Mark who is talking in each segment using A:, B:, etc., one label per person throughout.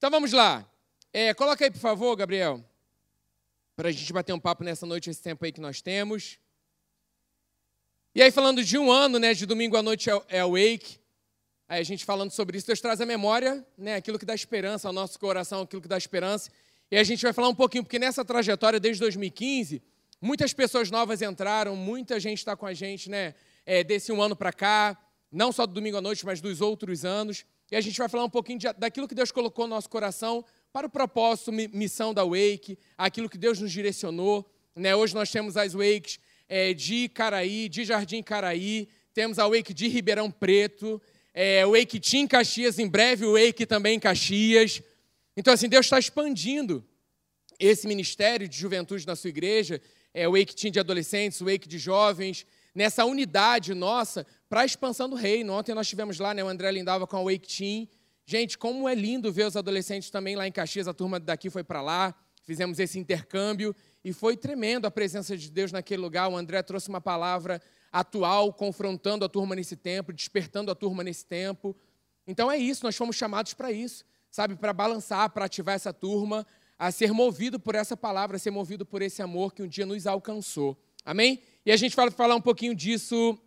A: Então vamos lá. É, coloca aí, por favor, Gabriel, para a gente bater um papo nessa noite, esse tempo aí que nós temos. E aí, falando de um ano, né, de domingo à noite é, é o Wake, aí a gente falando sobre isso, Deus traz a memória, né, aquilo que dá esperança ao nosso coração, aquilo que dá esperança. E a gente vai falar um pouquinho, porque nessa trajetória, desde 2015, muitas pessoas novas entraram, muita gente está com a gente, né, é, desse um ano para cá, não só do domingo à noite, mas dos outros anos. E a gente vai falar um pouquinho de, daquilo que Deus colocou no nosso coração para o propósito, missão da Wake, aquilo que Deus nos direcionou. Né? Hoje nós temos as Wakes é, de Caraí, de Jardim Caraí, temos a Wake de Ribeirão Preto, é, Wake Team Caxias, em breve o Wake também em Caxias. Então, assim, Deus está expandindo esse ministério de juventude na sua igreja, é, o Wake Team de adolescentes, o Wake de jovens, nessa unidade nossa para a expansão do reino. Ontem nós tivemos lá, né, o André Lindava com a Wake Team. Gente, como é lindo ver os adolescentes também lá em Caxias, a turma daqui foi para lá, fizemos esse intercâmbio e foi tremendo a presença de Deus naquele lugar. O André trouxe uma palavra atual, confrontando a turma nesse tempo, despertando a turma nesse tempo. Então é isso, nós fomos chamados para isso, sabe, para balançar, para ativar essa turma, a ser movido por essa palavra, a ser movido por esse amor que um dia nos alcançou. Amém? E a gente vai falar um pouquinho disso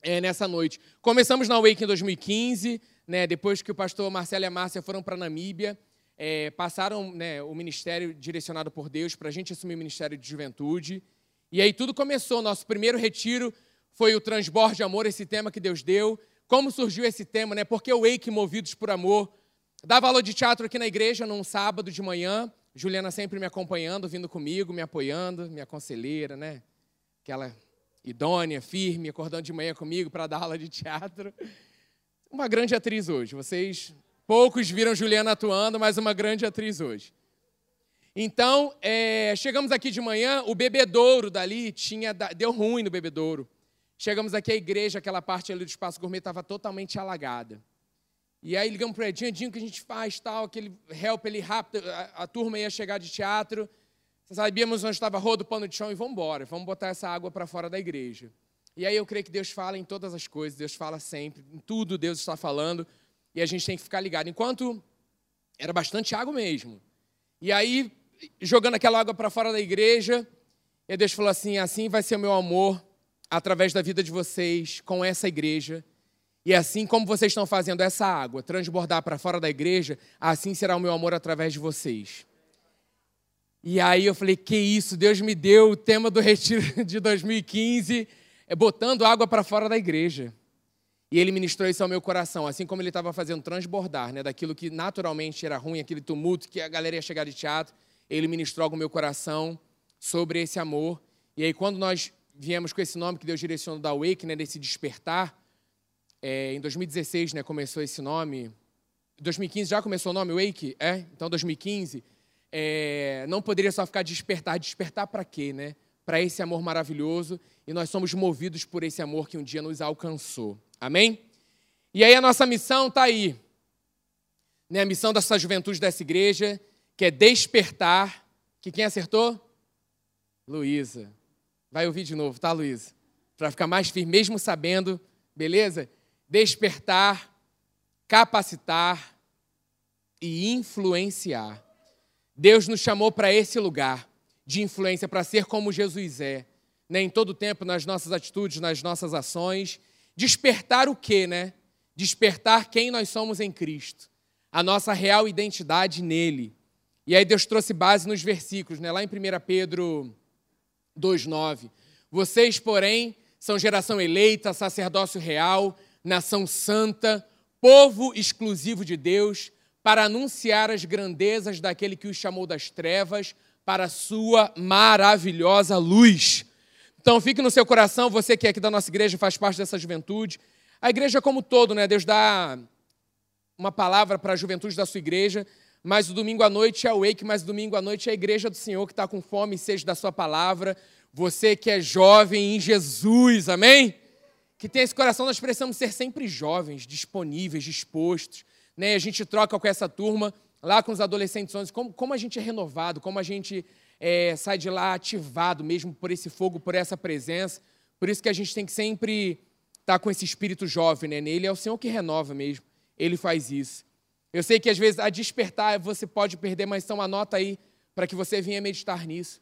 A: é, nessa noite. Começamos na Wake em 2015, né, depois que o pastor Marcelo e a Márcia foram para a Namíbia, é, passaram né, o ministério direcionado por Deus para a gente assumir o ministério de juventude. E aí tudo começou. Nosso primeiro retiro foi o transborde de amor, esse tema que Deus deu. Como surgiu esse tema, né? Porque o Wake Movidos por Amor. Dava aula de teatro aqui na igreja num sábado de manhã. Juliana sempre me acompanhando, vindo comigo, me apoiando, minha conselheira, né? Aquela idônea, firme, acordando de manhã comigo para dar aula de teatro. Uma grande atriz hoje. Vocês poucos viram Juliana atuando, mas uma grande atriz hoje. Então, é, chegamos aqui de manhã, o bebedouro dali tinha deu ruim no bebedouro. Chegamos aqui à igreja, aquela parte ali do espaço gourmet estava totalmente alagada. E aí ligamos para o Edinho, Edinho, o que a gente faz, tal, aquele help ali rápido, a, a turma ia chegar de teatro. Sabíamos onde estava rodo, pano de chão e vamos embora, vamos botar essa água para fora da igreja. E aí eu creio que Deus fala em todas as coisas, Deus fala sempre, em tudo Deus está falando, e a gente tem que ficar ligado. Enquanto era bastante água mesmo. E aí, jogando aquela água para fora da igreja, e Deus falou assim: assim vai ser o meu amor através da vida de vocês com essa igreja. E assim como vocês estão fazendo essa água transbordar para fora da igreja, assim será o meu amor através de vocês. E aí eu falei: que isso, Deus me deu o tema do retiro de 2015, é botando água para fora da igreja. E ele ministrou isso ao meu coração, assim como ele estava fazendo transbordar, né, daquilo que naturalmente era ruim, aquele tumulto que a galera ia chegar de teatro, ele ministrou ao meu coração sobre esse amor. E aí quando nós viemos com esse nome que Deus direcionou da Wake, né, desse despertar, é, em 2016, né, começou esse nome. 2015 já começou o nome Wake, é? Então 2015 é, não poderia só ficar despertar. Despertar para quê, né? Para esse amor maravilhoso. E nós somos movidos por esse amor que um dia nos alcançou. Amém? E aí a nossa missão está aí. Né? A missão dessa juventude dessa igreja, que é despertar. Que quem acertou? Luísa. Vai ouvir de novo, tá, Luísa? Para ficar mais firme, mesmo sabendo, beleza? Despertar, capacitar e influenciar. Deus nos chamou para esse lugar de influência, para ser como Jesus é, né? em todo tempo, nas nossas atitudes, nas nossas ações. Despertar o quê, né? Despertar quem nós somos em Cristo, a nossa real identidade nele. E aí Deus trouxe base nos versículos, né? lá em 1 Pedro 2,9. Vocês, porém, são geração eleita, sacerdócio real, nação santa, povo exclusivo de Deus, para anunciar as grandezas daquele que os chamou das trevas para a sua maravilhosa luz. Então fique no seu coração, você que é aqui da nossa igreja, faz parte dessa juventude. A igreja como todo, né? Deus dá uma palavra para a juventude da sua igreja, mas o domingo à noite é o wake, mas o domingo à noite é a igreja do Senhor que está com fome e sede da sua palavra. Você que é jovem em Jesus, amém? Que tem esse coração, nós precisamos ser sempre jovens, disponíveis, dispostos né? A gente troca com essa turma lá com os adolescentes, como, como a gente é renovado, como a gente é, sai de lá ativado mesmo por esse fogo, por essa presença. Por isso que a gente tem que sempre estar tá com esse espírito jovem, né? Nele é o Senhor que renova mesmo. Ele faz isso. Eu sei que às vezes a despertar você pode perder, mas então anota aí para que você venha meditar nisso.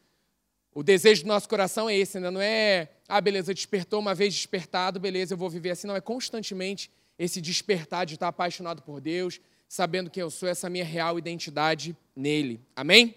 A: O desejo do nosso coração é esse, né? não é, ah, beleza, despertou uma vez despertado, beleza, eu vou viver assim. Não, é constantemente esse despertar de estar apaixonado por Deus, sabendo quem eu sou, essa minha real identidade nele. Amém?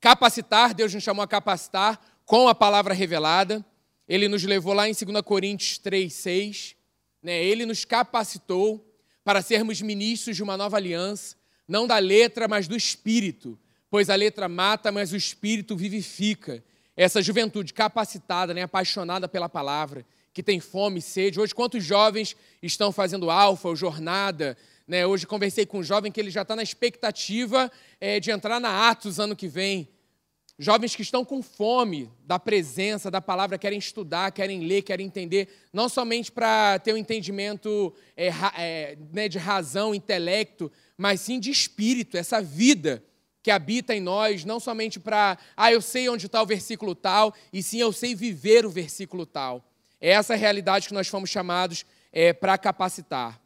A: Capacitar, Deus nos chamou a capacitar com a palavra revelada. Ele nos levou lá em 2 Coríntios 3, 6. Né? Ele nos capacitou para sermos ministros de uma nova aliança, não da letra, mas do espírito pois a letra mata, mas o espírito vivifica. Essa juventude capacitada, né, apaixonada pela palavra, que tem fome e sede. Hoje, quantos jovens estão fazendo alfa ou jornada? Né? Hoje conversei com um jovem que ele já está na expectativa é, de entrar na Atos ano que vem. Jovens que estão com fome da presença, da palavra, querem estudar, querem ler, querem entender, não somente para ter um entendimento é, é, né, de razão, intelecto, mas sim de espírito, essa vida que habita em nós, não somente para, ah, eu sei onde está o versículo tal, e sim eu sei viver o versículo tal. É essa realidade que nós fomos chamados é, para capacitar.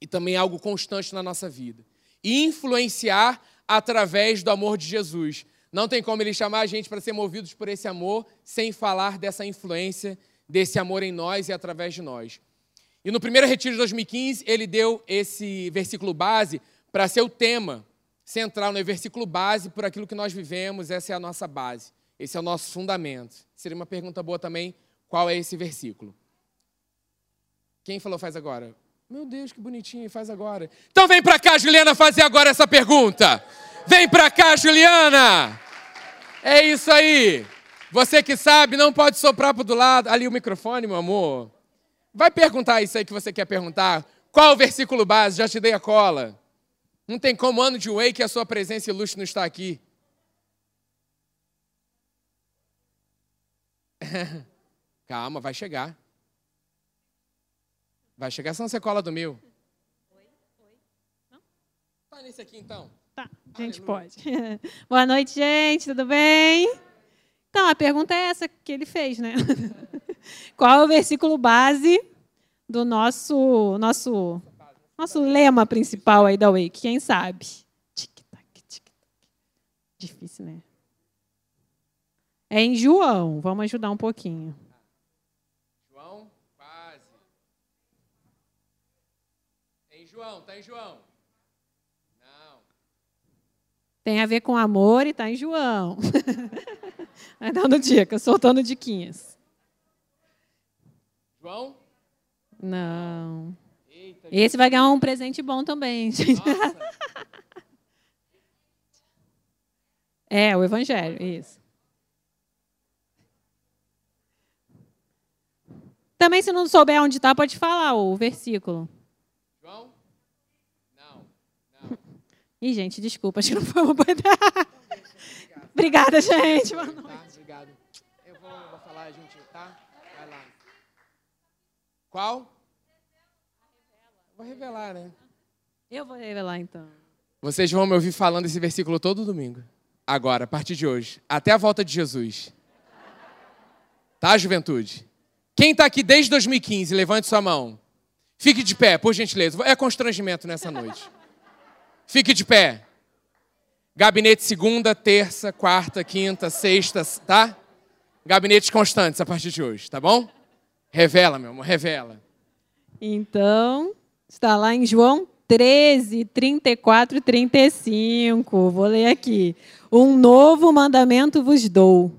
A: E também é algo constante na nossa vida. E influenciar através do amor de Jesus. Não tem como ele chamar a gente para ser movidos por esse amor sem falar dessa influência, desse amor em nós e através de nós. E no primeiro retiro de 2015, ele deu esse versículo base para ser o tema central, no versículo base por aquilo que nós vivemos, essa é a nossa base, esse é o nosso fundamento. Seria uma pergunta boa também, qual é esse versículo? Quem falou faz agora? Meu Deus, que bonitinho, faz agora. Então vem para cá, Juliana, fazer agora essa pergunta. Vem para cá, Juliana. É isso aí. Você que sabe, não pode soprar para do lado. Ali o microfone, meu amor. Vai perguntar isso aí que você quer perguntar. Qual o versículo base? Já te dei a cola. Não tem como ano de Way que a sua presença ilustre não está aqui. Calma, vai chegar. Vai chegar, senão você cola do meu. Oi? Oi? Não? Tá nesse aqui então.
B: Tá, a gente Aleluia. pode. Boa noite, gente, tudo bem? Então, a pergunta é essa que ele fez, né? Qual é o versículo base do nosso, nosso nosso lema principal aí da Wake, quem sabe? Tic-tac, tic-tac. Difícil, né? É em João. Vamos ajudar um pouquinho.
A: João, quase. É em João, tá em João. Não.
B: Tem a ver com amor e tá em João. Vai dando dica, soltando diquinhas.
A: João?
B: Não. Esse vai ganhar um presente bom também. é, o Evangelho, isso. Também, se não souber onde está, pode falar o versículo. João? Não. não. Ih, gente, desculpa, acho que não foi uma boa ideia. Obrigada, gente. Boa noite. Tá, obrigado.
A: Eu vou, vou falar, gente, tá? Vai lá. Qual? Vou revelar, né?
B: Eu vou revelar então.
A: Vocês vão me ouvir falando esse versículo todo domingo. Agora, a partir de hoje. Até a volta de Jesus. Tá, juventude? Quem está aqui desde 2015, levante sua mão. Fique de pé, por gentileza. É constrangimento nessa noite. Fique de pé. Gabinete segunda, terça, quarta, quinta, sexta, tá? Gabinetes constantes a partir de hoje, tá bom? Revela, meu amor, revela.
B: Então, Está lá em João 13, 34 e 35. Vou ler aqui. Um novo mandamento vos dou: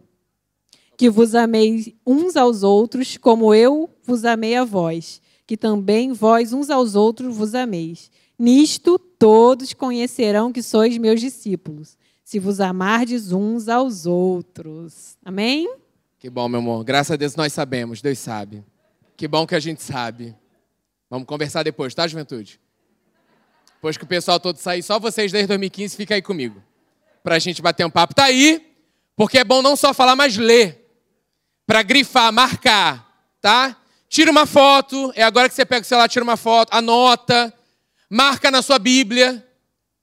B: que vos ameis uns aos outros, como eu vos amei a vós, que também vós uns aos outros vos ameis. Nisto todos conhecerão que sois meus discípulos, se vos amardes uns aos outros. Amém?
A: Que bom, meu amor. Graças a Deus nós sabemos, Deus sabe. Que bom que a gente sabe. Vamos conversar depois, tá, juventude? Depois que o pessoal todo sair, só vocês desde 2015, fica aí comigo. Pra gente bater um papo. Tá aí, porque é bom não só falar, mas ler. Para grifar, marcar, tá? Tira uma foto, é agora que você pega o celular, tira uma foto, anota, marca na sua Bíblia,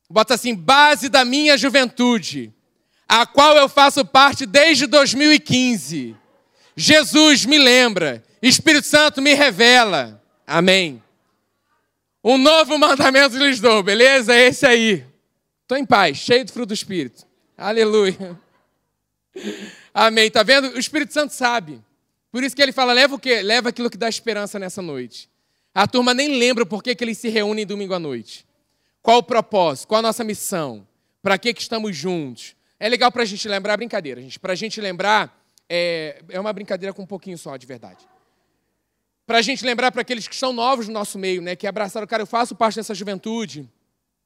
A: bota assim, base da minha juventude, a qual eu faço parte desde 2015. Jesus me lembra, Espírito Santo me revela. Amém. Um novo mandamento lhes dou, beleza? Esse aí. Estou em paz, cheio do fruto do Espírito. Aleluia. Amém. Tá vendo? O Espírito Santo sabe. Por isso que ele fala: leva o quê? Leva aquilo que dá esperança nessa noite. A turma nem lembra por que, que eles se reúnem domingo à noite. Qual o propósito? Qual a nossa missão? Para que, que estamos juntos? É legal para a gente lembrar, brincadeira, gente. Para a gente lembrar, é, é uma brincadeira com um pouquinho só, de verdade. Para a gente lembrar para aqueles que estão novos no nosso meio, né, que abraçaram, cara, eu faço parte dessa juventude,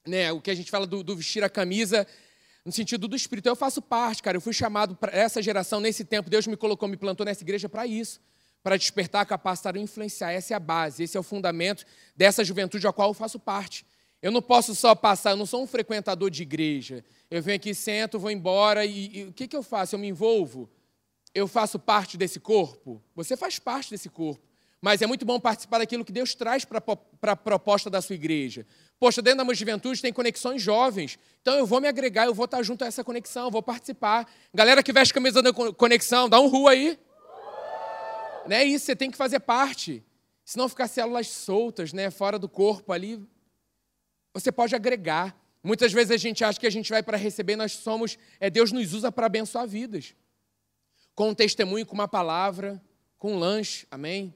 A: né, o que a gente fala do, do vestir a camisa no sentido do espírito. Eu faço parte, cara. Eu fui chamado para essa geração nesse tempo. Deus me colocou, me plantou nessa igreja para isso, para despertar, capacitar e influenciar. Essa é a base, esse é o fundamento dessa juventude a qual eu faço parte. Eu não posso só passar, eu não sou um frequentador de igreja. Eu venho aqui, sento, vou embora e, e o que, que eu faço? Eu me envolvo? Eu faço parte desse corpo? Você faz parte desse corpo. Mas é muito bom participar daquilo que Deus traz para a proposta da sua igreja. Poxa, dentro da minha juventude tem conexões jovens. Então eu vou me agregar, eu vou estar junto a essa conexão, vou participar. Galera que veste camisa da conexão, dá um ru aí. Não é isso, você tem que fazer parte. Se não ficar células soltas, né, fora do corpo ali, você pode agregar. Muitas vezes a gente acha que a gente vai para receber, nós somos, é Deus nos usa para abençoar vidas. Com um testemunho, com uma palavra, com um lanche, amém?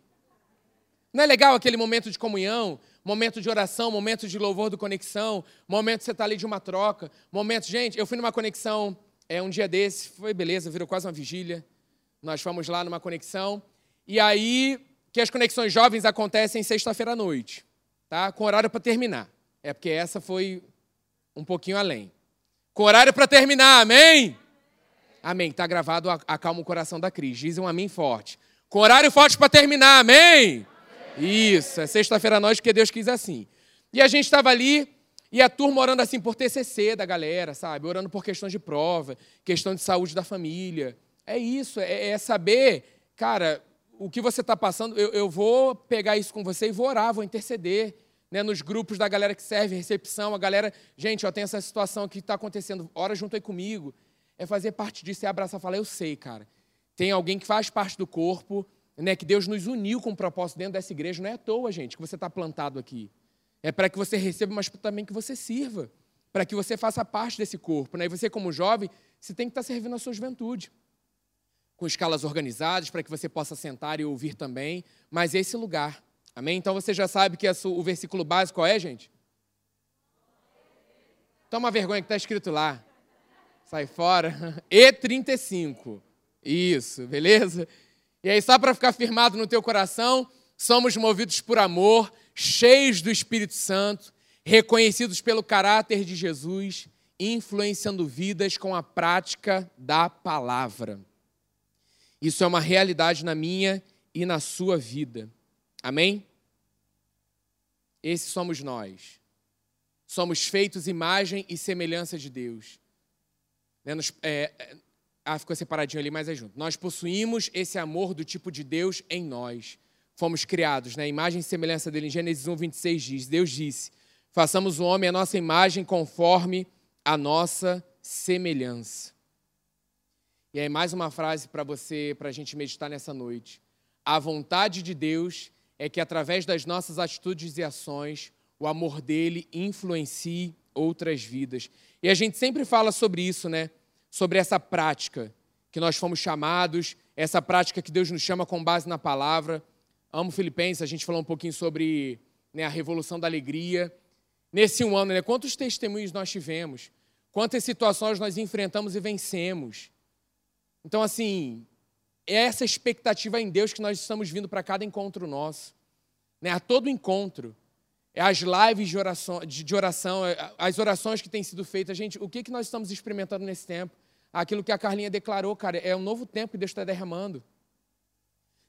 A: Não é legal aquele momento de comunhão, momento de oração, momento de louvor do conexão, momento que você está ali de uma troca, momento, gente, eu fui numa conexão é um dia desse, foi beleza, virou quase uma vigília. Nós fomos lá numa conexão e aí que as conexões jovens acontecem sexta-feira à noite, tá? Com horário para terminar. É porque essa foi um pouquinho além. Com horário para terminar, amém? Amém. Está gravado, acalma o coração da Cris. Dizem um amém forte. Com horário forte para terminar, amém? Isso, é sexta-feira à noite, porque Deus quis assim. E a gente estava ali, e a turma orando assim por TCC da galera, sabe? Orando por questões de prova, questão de saúde da família. É isso, é, é saber, cara, o que você está passando, eu, eu vou pegar isso com você e vou orar, vou interceder né, nos grupos da galera que serve recepção, a galera, gente, ó, tem essa situação que está acontecendo, ora junto aí comigo. É fazer parte disso, é abraçar e falar, eu sei, cara. Tem alguém que faz parte do corpo, né, que Deus nos uniu com um propósito dentro dessa igreja. Não é à toa, gente, que você está plantado aqui. É para que você receba, mas também que você sirva. Para que você faça parte desse corpo. Né? E você, como jovem, você tem que estar tá servindo a sua juventude. Com escalas organizadas, para que você possa sentar e ouvir também. Mas esse lugar Amém? Então você já sabe que o versículo básico qual é, gente? Toma vergonha que está escrito lá. Sai fora. E35. Isso, beleza? E aí, só para ficar firmado no teu coração, somos movidos por amor, cheios do Espírito Santo, reconhecidos pelo caráter de Jesus, influenciando vidas com a prática da palavra. Isso é uma realidade na minha e na sua vida. Amém? Esse somos nós. Somos feitos imagem e semelhança de Deus. Né, é, é, ah, ficou separadinho ali, mas é junto. Nós possuímos esse amor do tipo de Deus em nós. Fomos criados, né? Imagem e semelhança dele. Em Gênesis 1, 26 diz: Deus disse: façamos o homem a nossa imagem conforme a nossa semelhança. E aí, mais uma frase para você, para a gente meditar nessa noite. A vontade de Deus é que através das nossas atitudes e ações, o amor dele influencie outras vidas. E a gente sempre fala sobre isso, né? Sobre essa prática que nós fomos chamados, essa prática que Deus nos chama com base na palavra. Amo Filipenses, a gente falou um pouquinho sobre né, a revolução da alegria. Nesse um ano, né, quantos testemunhos nós tivemos? Quantas situações nós enfrentamos e vencemos? Então, assim, é essa expectativa em Deus que nós estamos vindo para cada encontro nosso. Né? A todo encontro. É as lives de oração, de oração, é, as orações que têm sido feitas. Gente, o que, que nós estamos experimentando nesse tempo? Aquilo que a Carlinha declarou, cara, é um novo tempo que Deus está derramando.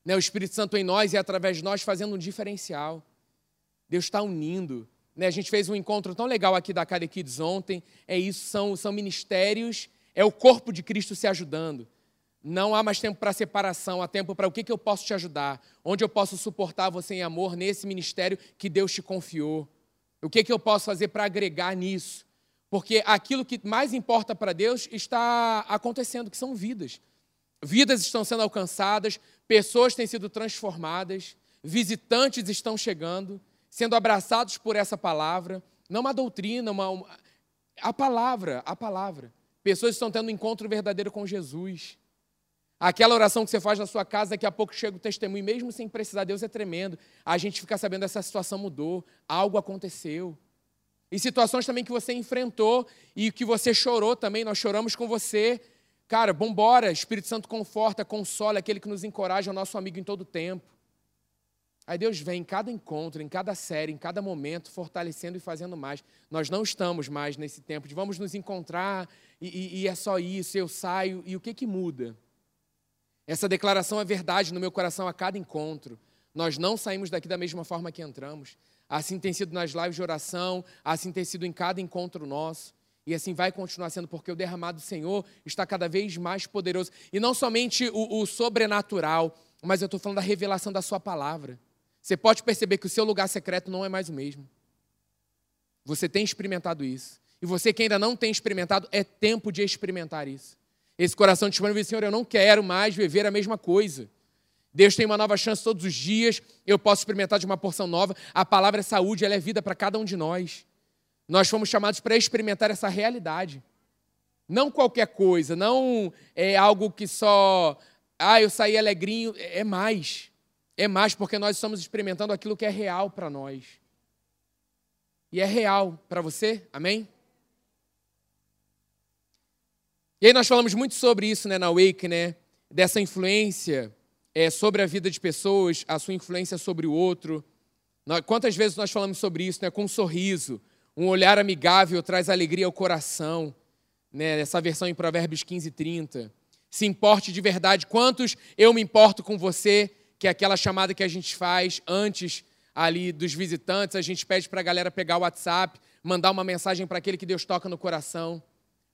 A: Né? O Espírito Santo em nós e através de nós fazendo um diferencial. Deus está unindo. Né? A gente fez um encontro tão legal aqui da Cada Kids ontem. É isso, são, são ministérios, é o corpo de Cristo se ajudando. Não há mais tempo para separação, há tempo para o que, que eu posso te ajudar, onde eu posso suportar você em amor nesse ministério que Deus te confiou. O que, que eu posso fazer para agregar nisso? Porque aquilo que mais importa para Deus está acontecendo, que são vidas. Vidas estão sendo alcançadas, pessoas têm sido transformadas, visitantes estão chegando. sendo abraçados por essa palavra, não uma doutrina, uma, uma a palavra, a palavra. Pessoas estão tendo um encontro verdadeiro com Jesus. Aquela oração que você faz na sua casa, daqui a pouco chega o testemunho, mesmo sem precisar, Deus é tremendo. A gente fica sabendo essa situação mudou, algo aconteceu. E situações também que você enfrentou e que você chorou também, nós choramos com você. Cara, vambora, Espírito Santo conforta, consola, aquele que nos encoraja, é o nosso amigo em todo tempo. Aí Deus vem em cada encontro, em cada série, em cada momento, fortalecendo e fazendo mais. Nós não estamos mais nesse tempo de vamos nos encontrar e, e, e é só isso, eu saio. E o que, que muda? Essa declaração é verdade no meu coração a cada encontro. Nós não saímos daqui da mesma forma que entramos. Assim tem sido nas lives de oração, assim tem sido em cada encontro nosso. E assim vai continuar sendo, porque o derramado do Senhor está cada vez mais poderoso. E não somente o, o sobrenatural, mas eu estou falando da revelação da Sua palavra. Você pode perceber que o seu lugar secreto não é mais o mesmo. Você tem experimentado isso. E você que ainda não tem experimentado, é tempo de experimentar isso. Esse coração disponível, Senhor, eu não quero mais viver a mesma coisa. Deus tem uma nova chance todos os dias, eu posso experimentar de uma porção nova. A palavra é saúde, ela é vida para cada um de nós. Nós fomos chamados para experimentar essa realidade. Não qualquer coisa, não é algo que só, ah, eu saí alegrinho, é mais. É mais porque nós estamos experimentando aquilo que é real para nós. E é real para você? Amém? E aí nós falamos muito sobre isso né, na Wake, né? Dessa influência é, sobre a vida de pessoas, a sua influência sobre o outro. Quantas vezes nós falamos sobre isso, né? Com um sorriso, um olhar amigável traz alegria ao coração, né? Essa versão em Provérbios 15, 30. Se importe de verdade. Quantos eu me importo com você, que é aquela chamada que a gente faz antes ali dos visitantes, a gente pede para a galera pegar o WhatsApp, mandar uma mensagem para aquele que Deus toca no coração.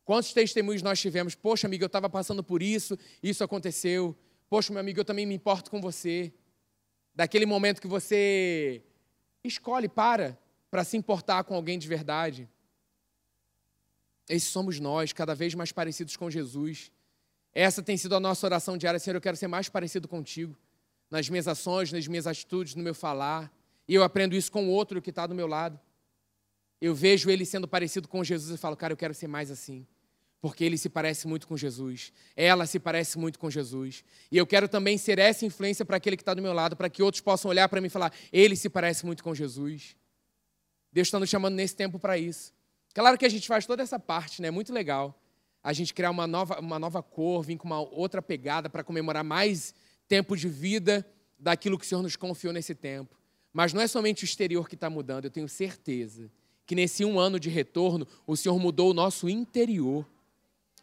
A: Quantos testemunhos nós tivemos? Poxa, amigo, eu estava passando por isso, isso aconteceu. Poxa, meu amigo, eu também me importo com você. Daquele momento que você escolhe, para, para se importar com alguém de verdade. Esses somos nós, cada vez mais parecidos com Jesus. Essa tem sido a nossa oração diária, Senhor, eu quero ser mais parecido contigo. Nas minhas ações, nas minhas atitudes, no meu falar. E eu aprendo isso com o outro que está do meu lado. Eu vejo ele sendo parecido com Jesus e falo, cara, eu quero ser mais assim porque ele se parece muito com Jesus, ela se parece muito com Jesus. E eu quero também ser essa influência para aquele que está do meu lado, para que outros possam olhar para mim e falar: ele se parece muito com Jesus. Deus está nos chamando nesse tempo para isso. Claro que a gente faz toda essa parte, né? É muito legal. A gente criar uma nova, uma nova cor, vir com uma outra pegada para comemorar mais tempo de vida daquilo que o Senhor nos confiou nesse tempo. Mas não é somente o exterior que está mudando, eu tenho certeza que nesse um ano de retorno, o Senhor mudou o nosso interior.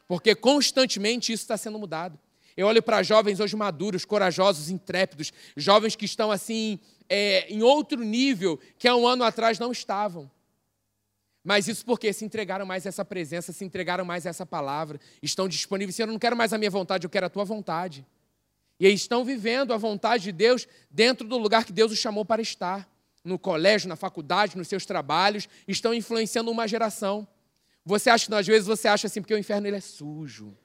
A: Porque constantemente isso está sendo mudado. Eu olho para jovens hoje maduros, corajosos, intrépidos, jovens que estão assim é, em outro nível que há um ano atrás não estavam. Mas isso porque se entregaram mais a essa presença, se entregaram mais a essa palavra, estão disponíveis. Senhor, eu não quero mais a minha vontade, eu quero a tua vontade. E estão vivendo a vontade de Deus dentro do lugar que Deus os chamou para estar. No colégio, na faculdade, nos seus trabalhos, estão influenciando uma geração. Você acha que às vezes você acha assim, porque o inferno ele é sujo.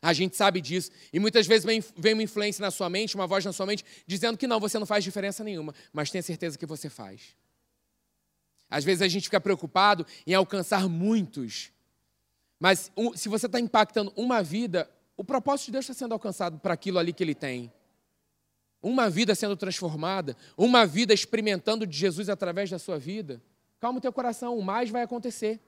A: A gente sabe disso. E muitas vezes vem, vem uma influência na sua mente, uma voz na sua mente, dizendo que não, você não faz diferença nenhuma. Mas tenha certeza que você faz. Às vezes a gente fica preocupado em alcançar muitos. Mas se você está impactando uma vida, o propósito de Deus está sendo alcançado para aquilo ali que ele tem. Uma vida sendo transformada, uma vida experimentando de Jesus através da sua vida. Calma o teu coração, o mais vai acontecer.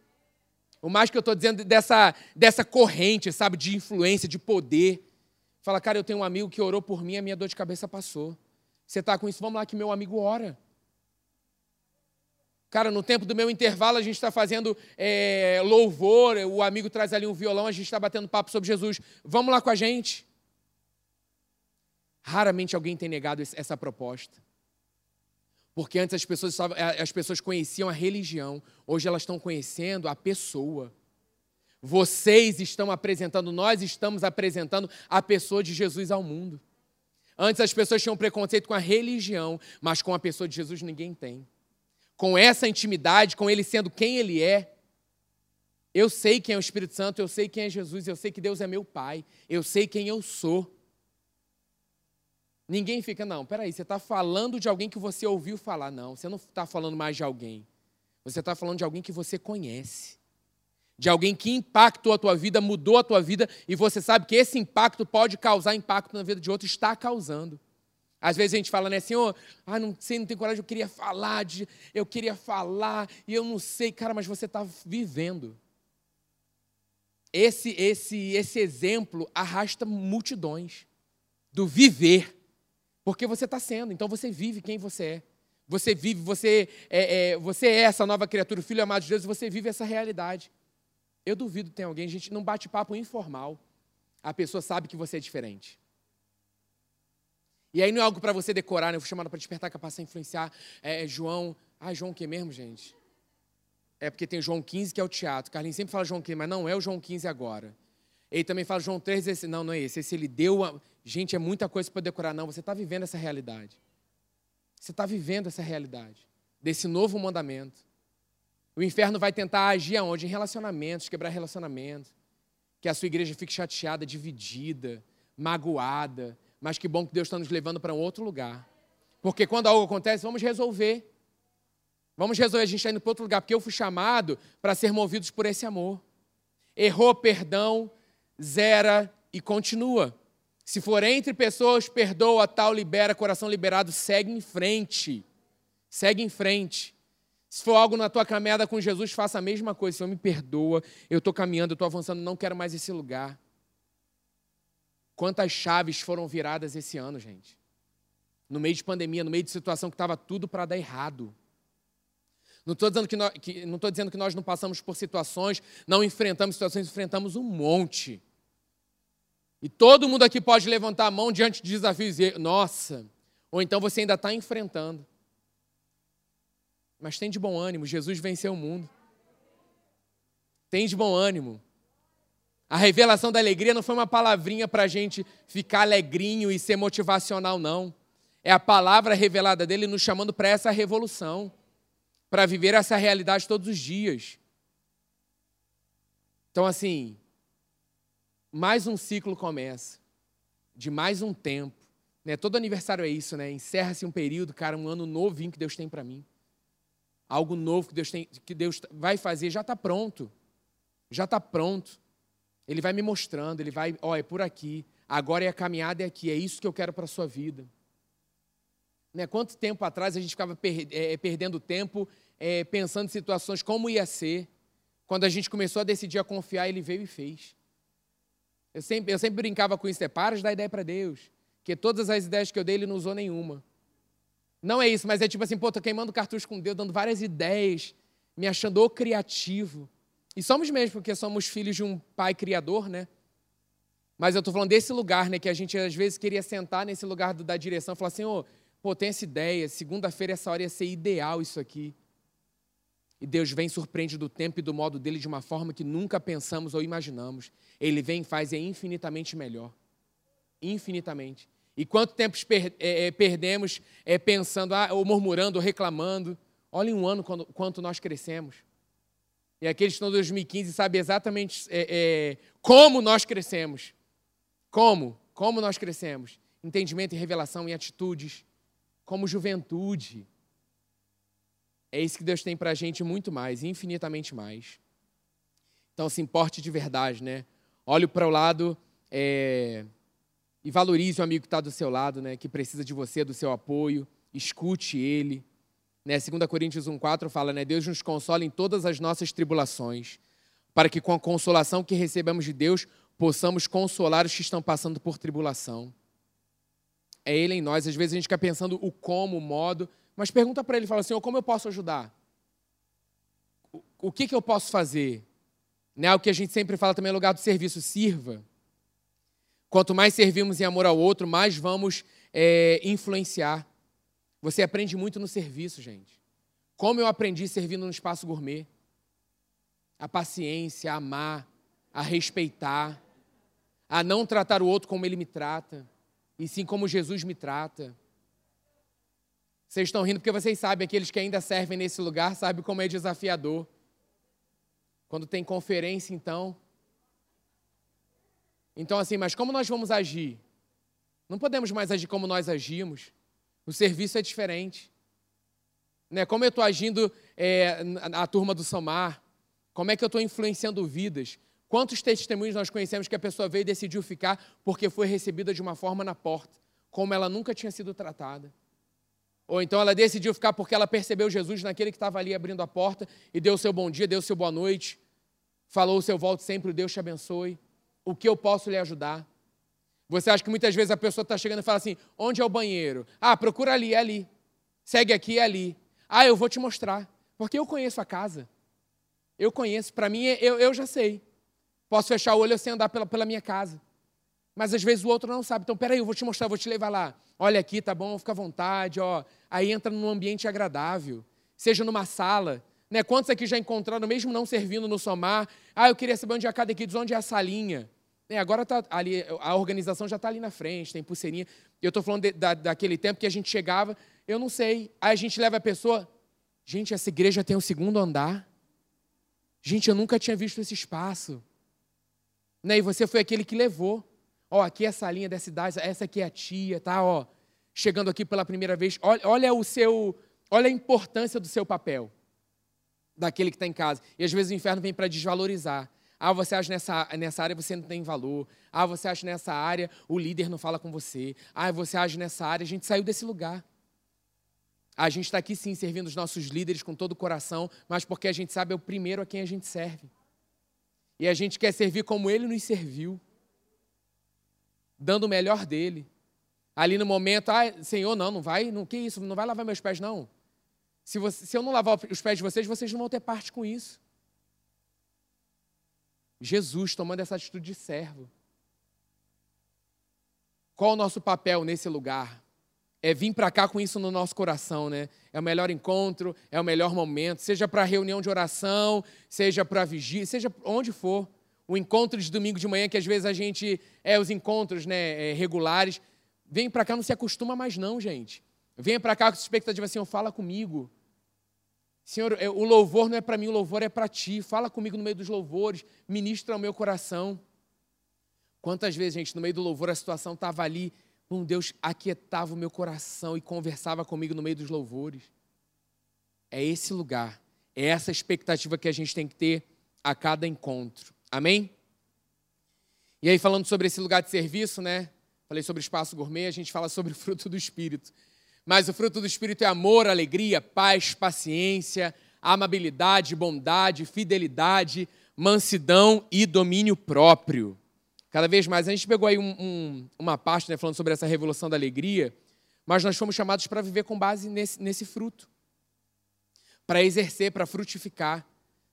A: O mais que eu estou dizendo dessa, dessa corrente, sabe, de influência, de poder. Fala, cara, eu tenho um amigo que orou por mim, a minha dor de cabeça passou. Você está com isso? Vamos lá que meu amigo ora. Cara, no tempo do meu intervalo, a gente está fazendo é, louvor, o amigo traz ali um violão, a gente está batendo papo sobre Jesus. Vamos lá com a gente. Raramente alguém tem negado essa proposta. Porque antes as pessoas, eh, as pessoas conheciam a religião, hoje elas estão conhecendo a pessoa. Vocês estão apresentando, nós estamos apresentando a pessoa de Jesus ao mundo. Antes as pessoas tinham preconceito com a religião, mas com a pessoa de Jesus ninguém tem. Com essa intimidade, com ele sendo quem ele é, eu sei quem é o Espírito Santo, eu sei quem é Jesus, eu sei que Deus é meu Pai, eu sei quem eu sou. Ninguém fica, não, peraí, você está falando de alguém que você ouviu falar. Não, você não está falando mais de alguém. Você está falando de alguém que você conhece. De alguém que impactou a tua vida, mudou a tua vida, e você sabe que esse impacto pode causar impacto na vida de outro, está causando. Às vezes a gente fala, né, Senhor, ah, não sei, não tenho coragem, eu queria falar, de, eu queria falar, e eu não sei, cara, mas você está vivendo. Esse, esse, esse exemplo arrasta multidões do viver. Porque você está sendo, então você vive quem você é. Você vive, você é, é, você é essa nova criatura, filho amado de Deus, você vive essa realidade. Eu duvido que tem alguém, gente não bate papo informal. A pessoa sabe que você é diferente. E aí não é algo para você decorar, né? Eu fui chamado para despertar, capaz de influenciar. É, João. Ah, João o que mesmo, gente? É porque tem João 15, que é o teatro. Carlinhos sempre fala João 15, mas não é o João 15 agora. Ele também fala João 13, esse, não, não é esse. Esse ele deu. A... Gente, é muita coisa para decorar. Não, você está vivendo essa realidade. Você está vivendo essa realidade. Desse novo mandamento. O inferno vai tentar agir aonde? Em relacionamentos, quebrar relacionamentos. Que a sua igreja fique chateada, dividida, magoada. Mas que bom que Deus está nos levando para um outro lugar. Porque quando algo acontece, vamos resolver. Vamos resolver, a gente está indo para outro lugar, porque eu fui chamado para ser movidos por esse amor. Errou, perdão, zera e continua. Se for entre pessoas, perdoa, tal, libera, coração liberado, segue em frente. Segue em frente. Se for algo na tua caminhada com Jesus, faça a mesma coisa. Senhor, me perdoa, eu estou caminhando, eu estou avançando, não quero mais esse lugar. Quantas chaves foram viradas esse ano, gente? No meio de pandemia, no meio de situação que estava tudo para dar errado. Não estou dizendo que, nós, que, não dizendo que nós não passamos por situações, não enfrentamos situações, enfrentamos um monte. E todo mundo aqui pode levantar a mão diante de desafios e nossa, ou então você ainda está enfrentando. Mas tem de bom ânimo, Jesus venceu o mundo. Tem de bom ânimo. A revelação da alegria não foi uma palavrinha para a gente ficar alegrinho e ser motivacional, não. É a palavra revelada dele nos chamando para essa revolução, para viver essa realidade todos os dias. Então, assim, mais um ciclo começa, de mais um tempo. Né? Todo aniversário é isso, né? Encerra-se um período, cara, um ano novinho que Deus tem para mim. Algo novo que Deus, tem, que Deus vai fazer, já está pronto. Já está pronto. Ele vai me mostrando, ele vai, ó, é por aqui. Agora é a caminhada é aqui, é isso que eu quero para a sua vida. Né? Quanto tempo atrás a gente ficava per, é, perdendo tempo é, pensando em situações como ia ser. Quando a gente começou a decidir a confiar, ele veio e fez. Eu sempre, eu sempre brincava com isso, é para de dar ideia para Deus. Que todas as ideias que eu dei, ele não usou nenhuma. Não é isso, mas é tipo assim, pô, tô queimando cartucho com Deus, dando várias ideias, me achando o criativo. E somos mesmo, porque somos filhos de um pai criador, né? Mas eu estou falando desse lugar, né? Que a gente às vezes queria sentar nesse lugar da direção e falar assim, ô, oh, pô, tem essa ideia, segunda-feira essa hora ia ser ideal isso aqui. E Deus vem surpreende do tempo e do modo dele de uma forma que nunca pensamos ou imaginamos. Ele vem e faz é infinitamente melhor. Infinitamente. E quanto tempo per, é, é, perdemos é, pensando, ah, ou murmurando, ou reclamando. Olha um ano quando, quanto nós crescemos. E aqueles que estão em 2015 sabem exatamente é, é, como nós crescemos. Como? Como nós crescemos? Entendimento e revelação em atitudes. Como juventude. É isso que Deus tem para a gente muito mais, infinitamente mais. Então, se importe de verdade, né? Olhe para o lado é, e valorize o amigo que está do seu lado, né? Que precisa de você, do seu apoio. Escute ele. Né? 2 Coríntios 1,4 fala, né? Deus nos consola em todas as nossas tribulações, para que com a consolação que recebemos de Deus, possamos consolar os que estão passando por tribulação. É Ele em nós. Às vezes a gente fica pensando o como, o modo, mas pergunta para ele, fala assim, como eu posso ajudar? O, que, que eu posso fazer? Né? O que a gente sempre fala também é lugar do serviço, sirva. Quanto mais servimos em amor ao outro, mais vamos é, influenciar. Você aprende muito no serviço, gente. Como eu aprendi servindo no espaço gourmet. A paciência, a amar, a respeitar, a não tratar o outro como ele me trata, e sim como Jesus me trata. Vocês estão rindo porque vocês sabem, aqueles que ainda servem nesse lugar sabem como é desafiador. Quando tem conferência, então. Então, assim, mas como nós vamos agir? Não podemos mais agir como nós agimos. O serviço é diferente. Né? Como eu estou agindo é, na turma do Samar? Como é que eu estou influenciando vidas? Quantos testemunhos nós conhecemos que a pessoa veio e decidiu ficar porque foi recebida de uma forma na porta, como ela nunca tinha sido tratada? Ou então ela decidiu ficar porque ela percebeu Jesus naquele que estava ali abrindo a porta e deu seu bom dia, deu seu boa noite, falou o seu volte sempre, Deus te abençoe. O que eu posso lhe ajudar? Você acha que muitas vezes a pessoa está chegando e fala assim: onde é o banheiro? Ah, procura ali, é ali. Segue aqui, é ali. Ah, eu vou te mostrar. Porque eu conheço a casa. Eu conheço. Para mim, eu, eu já sei. Posso fechar o olho sem andar pela, pela minha casa. Mas às vezes o outro não sabe. Então, peraí, eu vou te mostrar, vou te levar lá. Olha aqui, tá bom, fica à vontade, ó. Aí entra num ambiente agradável. Seja numa sala. Né? Quantos aqui já encontraram, mesmo não servindo no somar? Ah, eu queria saber onde é cada aqui, diz onde é a salinha. É, agora tá ali, a organização já está ali na frente, tem pulseirinha. Eu estou falando de, da, daquele tempo que a gente chegava, eu não sei. Aí a gente leva a pessoa. Gente, essa igreja tem um segundo andar. Gente, eu nunca tinha visto esse espaço. Né? E você foi aquele que levou. Ó, aqui é essa linha dessa idade, essa aqui é a tia, tá? Ó, chegando aqui pela primeira vez. Olha, olha o seu, olha a importância do seu papel daquele que está em casa. E às vezes o inferno vem para desvalorizar. Ah, você acha nessa, nessa área você não tem valor. Ah, você acha nessa área o líder não fala com você. Ah, você acha nessa área. A gente saiu desse lugar. A gente está aqui sim servindo os nossos líderes com todo o coração, mas porque a gente sabe é o primeiro a quem a gente serve. E a gente quer servir como ele nos serviu, dando o melhor dele. Ali no momento, ah, Senhor, não, não vai, não, que isso, não vai lavar meus pés, não. Se, você, se eu não lavar os pés de vocês, vocês não vão ter parte com isso. Jesus tomando essa atitude de servo. Qual o nosso papel nesse lugar? É vir para cá com isso no nosso coração, né? É o melhor encontro, é o melhor momento, seja para reunião de oração, seja para vigília, seja onde for. O encontro de domingo de manhã, que às vezes a gente é os encontros né, é, regulares. Vem para cá, não se acostuma mais, não, gente. Venha para cá com expectativa assim, fala comigo. Senhor, é, o louvor não é para mim, o louvor é para ti. Fala comigo no meio dos louvores, ministra ao meu coração. Quantas vezes, gente, no meio do louvor a situação estava ali, um Deus aquietava o meu coração e conversava comigo no meio dos louvores. É esse lugar, é essa expectativa que a gente tem que ter a cada encontro. Amém? E aí, falando sobre esse lugar de serviço, né? Falei sobre espaço gourmet, a gente fala sobre o fruto do Espírito. Mas o fruto do Espírito é amor, alegria, paz, paciência, amabilidade, bondade, fidelidade, mansidão e domínio próprio. Cada vez mais, a gente pegou aí um, um, uma parte né, falando sobre essa revolução da alegria, mas nós fomos chamados para viver com base nesse, nesse fruto, para exercer, para frutificar.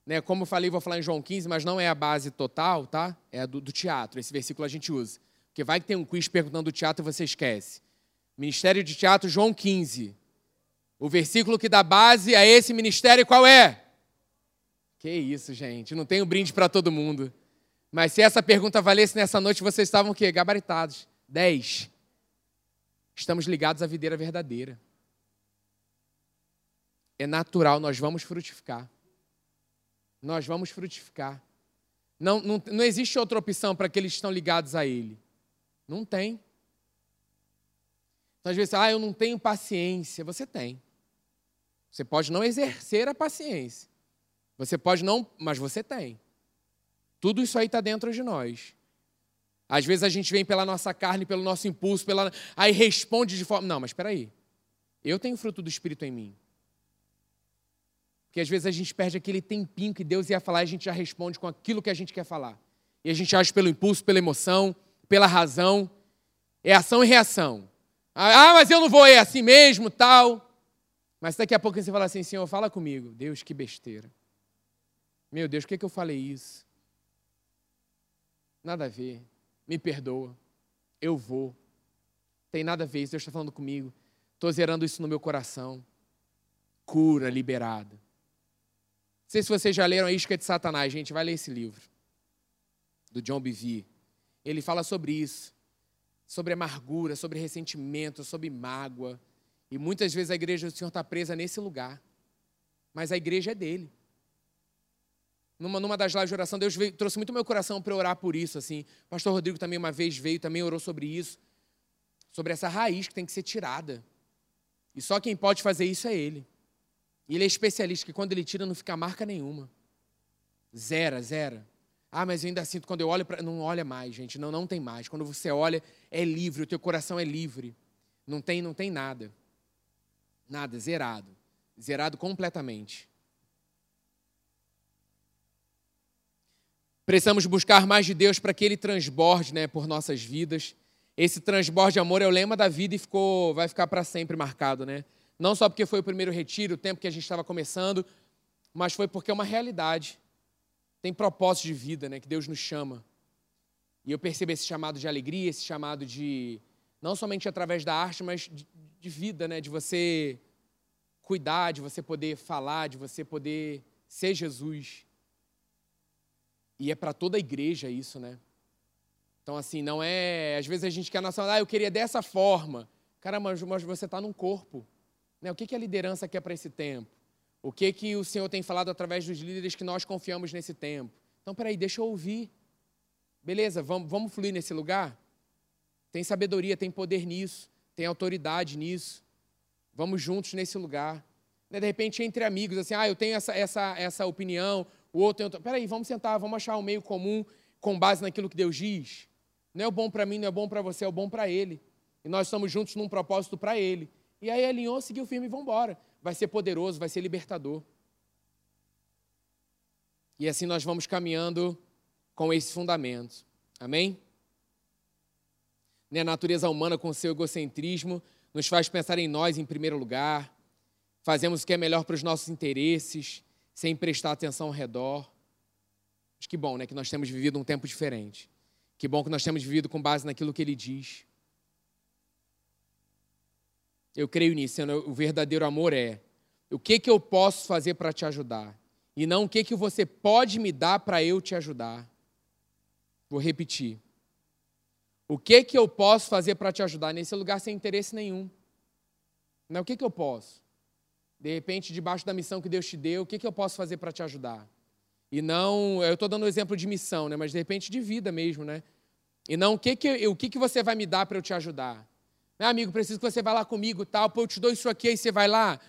A: Né? Como eu falei, vou falar em João 15, mas não é a base total, tá? É do, do teatro. Esse versículo a gente usa. Porque vai que tem um quiz perguntando do teatro e você esquece. Ministério de Teatro, João 15. O versículo que dá base a esse ministério qual é? Que isso, gente. Não tem um brinde para todo mundo. Mas se essa pergunta valesse nessa noite, vocês estavam o quê? Gabaritados. Dez. Estamos ligados à videira verdadeira. É natural, nós vamos frutificar. Nós vamos frutificar. Não, não, não existe outra opção para aqueles que estão ligados a Ele. Não tem. Então, às vezes, ah, eu não tenho paciência. Você tem. Você pode não exercer a paciência. Você pode não, mas você tem. Tudo isso aí está dentro de nós. Às vezes a gente vem pela nossa carne, pelo nosso impulso, pela... aí responde de forma. Não, mas espera aí. Eu tenho fruto do Espírito em mim. Porque às vezes a gente perde aquele tempinho que Deus ia falar e a gente já responde com aquilo que a gente quer falar. E a gente age pelo impulso, pela emoção, pela razão. É ação e reação. Ah, mas eu não vou, é assim mesmo, tal. Mas daqui a pouco você fala assim, Senhor, fala comigo. Deus, que besteira. Meu Deus, por que, que eu falei isso? Nada a ver. Me perdoa. Eu vou. Tem nada a ver isso. Deus está falando comigo. Estou zerando isso no meu coração. Cura liberada. Sei se vocês já leram A Isca de Satanás. Gente, vai ler esse livro. Do John Bevere. Ele fala sobre isso sobre amargura, sobre ressentimento, sobre mágoa. E muitas vezes a igreja do Senhor está presa nesse lugar. Mas a igreja é dele. Numa, numa das lives de oração, Deus veio, trouxe muito meu coração para orar por isso. assim. Pastor Rodrigo também uma vez veio, também orou sobre isso. sobre essa raiz que tem que ser tirada. E só quem pode fazer isso é ele. E ele é especialista, que quando ele tira não fica marca nenhuma. Zero, zero. Ah, mas eu ainda sinto, quando eu olho para. Não olha mais, gente. Não, não tem mais. Quando você olha, é livre, o teu coração é livre. Não tem, não tem nada. Nada, zerado. Zerado completamente. Precisamos buscar mais de Deus para que Ele transborde né, por nossas vidas. Esse transborde de amor é o lema da vida e ficou, vai ficar para sempre marcado. Né? Não só porque foi o primeiro retiro, o tempo que a gente estava começando, mas foi porque é uma realidade. Tem propósito de vida né, que Deus nos chama. E eu percebo esse chamado de alegria, esse chamado de, não somente através da arte, mas de, de vida, né, de você cuidar, de você poder falar, de você poder ser Jesus. E é para toda a igreja isso, né? Então, assim, não é. Às vezes a gente quer nossa. Ah, eu queria dessa forma. Cara, mas, mas você está num corpo. Né? O que, que a liderança quer para esse tempo? O que, que o Senhor tem falado através dos líderes que nós confiamos nesse tempo? Então, peraí, deixa eu ouvir. Beleza, vamos, vamos fluir nesse lugar? Tem sabedoria, tem poder nisso, tem autoridade nisso. Vamos juntos nesse lugar. Né, de repente, entre amigos, assim, ah, eu tenho essa, essa, essa opinião, o outro tem outra. Peraí, vamos sentar, vamos achar um meio comum com base naquilo que Deus diz. Não é bom para mim, não é bom para você, é bom para Ele. E nós estamos juntos num propósito para Ele. E aí alinhou, seguiu firme e vamos embora. Vai ser poderoso, vai ser libertador. E assim nós vamos caminhando com esse fundamento. Amém? A natureza humana, com seu egocentrismo, nos faz pensar em nós em primeiro lugar. Fazemos o que é melhor para os nossos interesses sem prestar atenção ao redor. Mas que bom, né, que nós temos vivido um tempo diferente. Que bom que nós temos vivido com base naquilo que ele diz. Eu creio nisso, o verdadeiro amor é o que que eu posso fazer para te ajudar e não o que que você pode me dar para eu te ajudar. Vou repetir. O que que eu posso fazer para te ajudar nesse lugar sem interesse nenhum? Não, o que que eu posso? De repente, debaixo da missão que Deus te deu, o que, que eu posso fazer para te ajudar? E não, eu estou dando um exemplo de missão, né? mas de repente de vida mesmo, né? E não, o que, que, o que, que você vai me dar para eu te ajudar? Meu amigo, preciso que você vá lá comigo, tal. Pô, eu te dou isso aqui, aí você vai lá.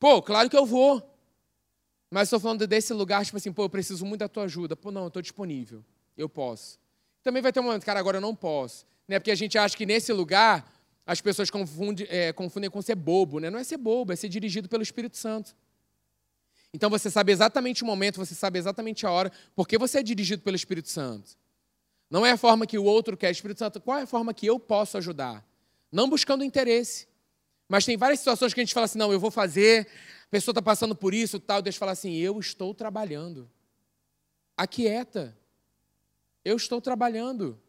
A: Pô, claro que eu vou. Mas estou falando desse lugar, tipo assim, pô, eu preciso muito da tua ajuda. Pô, não, eu estou disponível. Eu posso. Também vai ter um momento, cara, agora eu não posso. Né? Porque a gente acha que nesse lugar as pessoas confundem, é, confundem com ser bobo, né? Não é ser bobo, é ser dirigido pelo Espírito Santo. Então você sabe exatamente o momento, você sabe exatamente a hora, porque você é dirigido pelo Espírito Santo. Não é a forma que o outro quer, Espírito Santo, qual é a forma que eu posso ajudar? Não buscando interesse. Mas tem várias situações que a gente fala assim, não, eu vou fazer, a pessoa está passando por isso, tal, Deus fala assim, eu estou trabalhando. Aquieta. Eu estou trabalhando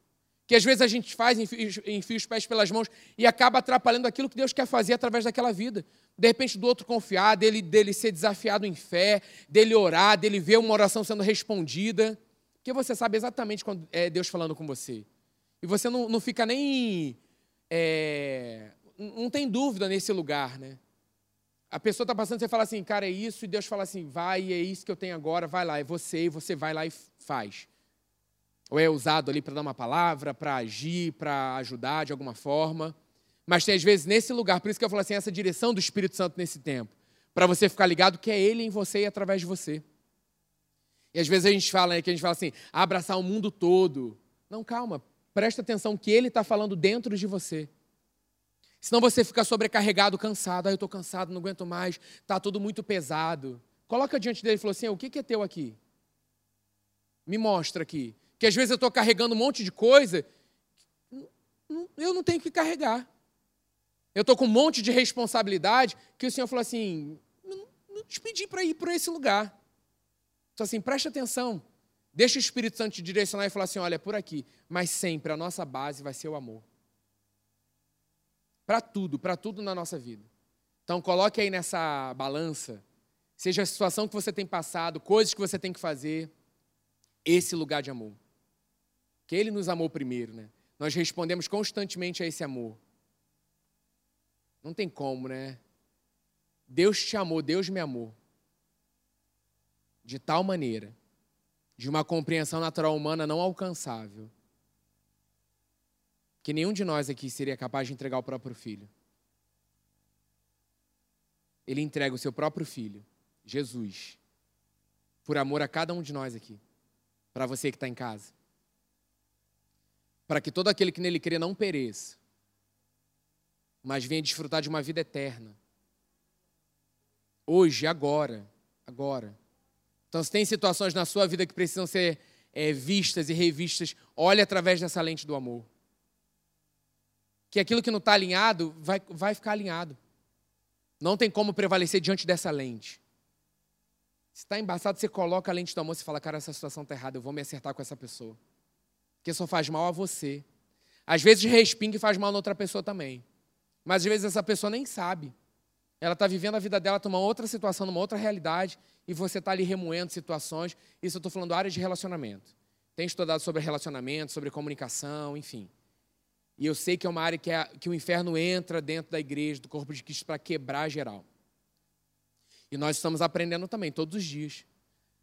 A: que às vezes a gente faz, enfia, os pés pelas mãos e acaba atrapalhando aquilo que Deus quer fazer através daquela vida. De repente, do outro confiar, dele, dele ser desafiado em fé, dele orar, dele ver uma oração sendo respondida. Porque você sabe exatamente quando é Deus falando com você. E você não, não fica nem. É, não tem dúvida nesse lugar, né? A pessoa está passando, você fala assim, cara, é isso, e Deus fala assim, vai, é isso que eu tenho agora, vai lá, é você, e você vai lá e faz ou é usado ali para dar uma palavra, para agir, para ajudar de alguma forma. Mas tem às vezes nesse lugar, por isso que eu falo assim, essa direção do Espírito Santo nesse tempo, para você ficar ligado que é Ele em você e através de você. E às vezes a gente fala, né, que a gente fala assim, abraçar o mundo todo. Não, calma, presta atenção que Ele está falando dentro de você. Senão você fica sobrecarregado, cansado. Ah, eu estou cansado, não aguento mais, está tudo muito pesado. Coloca diante dele e falou assim: o que é teu aqui? Me mostra aqui que às vezes eu estou carregando um monte de coisa, eu não tenho que carregar. Eu estou com um monte de responsabilidade que o Senhor falou assim: não, te pedi para ir por esse lugar. Então, assim, preste atenção. Deixa o Espírito Santo te direcionar e falar assim: olha, é por aqui. Mas sempre a nossa base vai ser o amor. Para tudo, para tudo na nossa vida. Então, coloque aí nessa balança, seja a situação que você tem passado, coisas que você tem que fazer, esse lugar de amor que Ele nos amou primeiro, né? Nós respondemos constantemente a esse amor. Não tem como, né? Deus te amou, Deus me amou. De tal maneira, de uma compreensão natural humana não alcançável. que nenhum de nós aqui seria capaz de entregar o próprio filho. Ele entrega o seu próprio filho, Jesus, por amor a cada um de nós aqui, para você que está em casa. Para que todo aquele que nele crê não pereça, mas venha desfrutar de uma vida eterna. Hoje, agora, agora. Então, se tem situações na sua vida que precisam ser é, vistas e revistas, olhe através dessa lente do amor. Que aquilo que não está alinhado vai, vai ficar alinhado. Não tem como prevalecer diante dessa lente. Se está embaçado, você coloca a lente do amor e fala, cara, essa situação está errada, eu vou me acertar com essa pessoa. Porque só faz mal a você. Às vezes respinga e faz mal na outra pessoa também. Mas às vezes essa pessoa nem sabe. Ela está vivendo a vida dela numa outra situação, numa outra realidade, e você está ali remoendo situações. Isso eu estou falando área de relacionamento. Tem estudado sobre relacionamento, sobre comunicação, enfim. E eu sei que é uma área que, é, que o inferno entra dentro da igreja, do corpo de Cristo, para quebrar geral. E nós estamos aprendendo também, todos os dias.